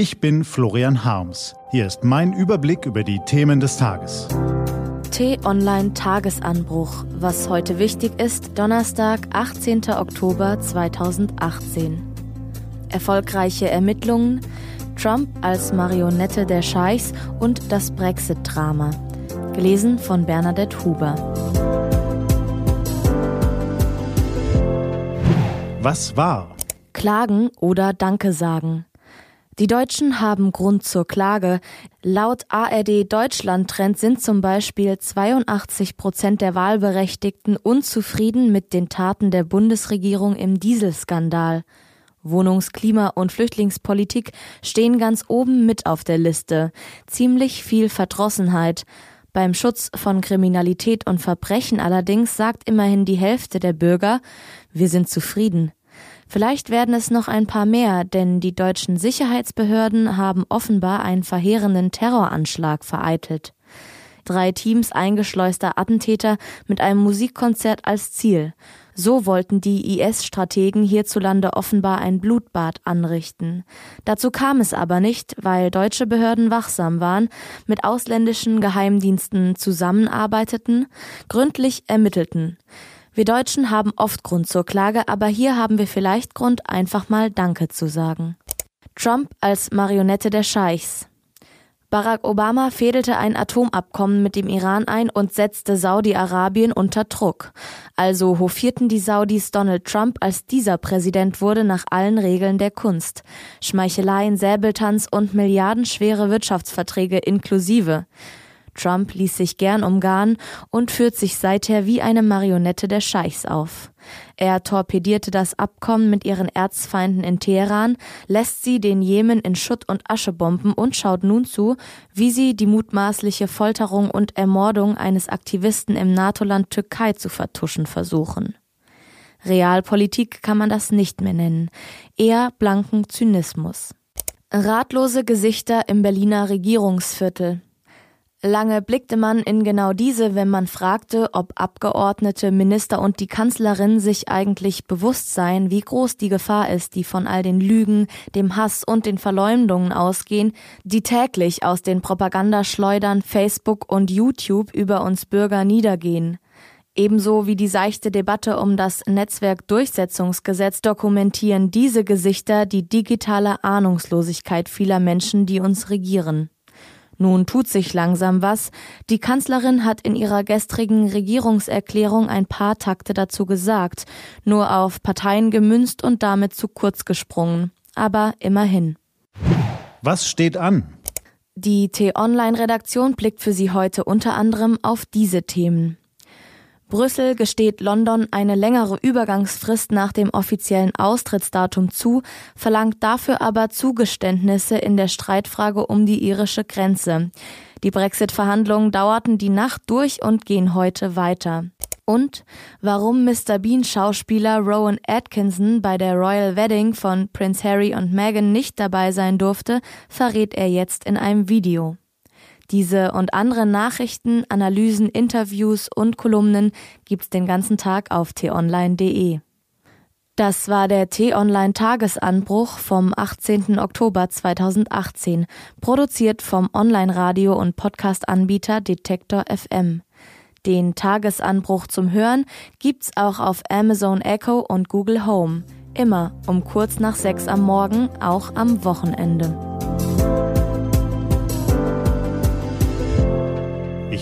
Ich bin Florian Harms. Hier ist mein Überblick über die Themen des Tages. T-Online Tagesanbruch. Was heute wichtig ist, Donnerstag, 18. Oktober 2018. Erfolgreiche Ermittlungen, Trump als Marionette der Scheichs und das Brexit-Drama. Gelesen von Bernadette Huber. Was war? Klagen oder Danke sagen. Die Deutschen haben Grund zur Klage. Laut ARD Deutschland Trend sind zum Beispiel 82 Prozent der Wahlberechtigten unzufrieden mit den Taten der Bundesregierung im Dieselskandal. Wohnungs-, Klima- und Flüchtlingspolitik stehen ganz oben mit auf der Liste. Ziemlich viel Verdrossenheit. Beim Schutz von Kriminalität und Verbrechen allerdings sagt immerhin die Hälfte der Bürger, wir sind zufrieden. Vielleicht werden es noch ein paar mehr, denn die deutschen Sicherheitsbehörden haben offenbar einen verheerenden Terroranschlag vereitelt. Drei Teams eingeschleuster Attentäter mit einem Musikkonzert als Ziel. So wollten die IS-Strategen hierzulande offenbar ein Blutbad anrichten. Dazu kam es aber nicht, weil deutsche Behörden wachsam waren, mit ausländischen Geheimdiensten zusammenarbeiteten, gründlich ermittelten. Wir Deutschen haben oft Grund zur Klage, aber hier haben wir vielleicht Grund, einfach mal Danke zu sagen. Trump als Marionette der Scheichs. Barack Obama fädelte ein Atomabkommen mit dem Iran ein und setzte Saudi-Arabien unter Druck. Also hofierten die Saudis Donald Trump, als dieser Präsident wurde, nach allen Regeln der Kunst. Schmeicheleien, Säbeltanz und milliardenschwere Wirtschaftsverträge inklusive. Trump ließ sich gern umgarnen und führt sich seither wie eine Marionette der Scheichs auf. Er torpedierte das Abkommen mit ihren Erzfeinden in Teheran, lässt sie den Jemen in Schutt und Asche bomben und schaut nun zu, wie sie die mutmaßliche Folterung und Ermordung eines Aktivisten im NATO-Land Türkei zu vertuschen versuchen. Realpolitik kann man das nicht mehr nennen, eher blanken Zynismus. Ratlose Gesichter im Berliner Regierungsviertel. Lange blickte man in genau diese, wenn man fragte, ob Abgeordnete, Minister und die Kanzlerin sich eigentlich bewusst seien, wie groß die Gefahr ist, die von all den Lügen, dem Hass und den Verleumdungen ausgehen, die täglich aus den Propagandaschleudern Facebook und YouTube über uns Bürger niedergehen. Ebenso wie die seichte Debatte um das Netzwerkdurchsetzungsgesetz dokumentieren diese Gesichter die digitale Ahnungslosigkeit vieler Menschen, die uns regieren. Nun tut sich langsam was. Die Kanzlerin hat in ihrer gestrigen Regierungserklärung ein paar Takte dazu gesagt, nur auf Parteien gemünzt und damit zu kurz gesprungen. Aber immerhin. Was steht an? Die T-Online-Redaktion blickt für Sie heute unter anderem auf diese Themen. Brüssel gesteht London eine längere Übergangsfrist nach dem offiziellen Austrittsdatum zu, verlangt dafür aber Zugeständnisse in der Streitfrage um die irische Grenze. Die Brexit-Verhandlungen dauerten die Nacht durch und gehen heute weiter. Und warum Mr. Bean Schauspieler Rowan Atkinson bei der Royal Wedding von Prince Harry und Meghan nicht dabei sein durfte, verrät er jetzt in einem Video. Diese und andere Nachrichten, Analysen, Interviews und Kolumnen gibt's den ganzen Tag auf t-online.de. Das war der T-Online Tagesanbruch vom 18. Oktober 2018, produziert vom Online-Radio und Podcast-Anbieter Detektor FM. Den Tagesanbruch zum Hören gibt's auch auf Amazon Echo und Google Home. Immer um kurz nach sechs am Morgen, auch am Wochenende.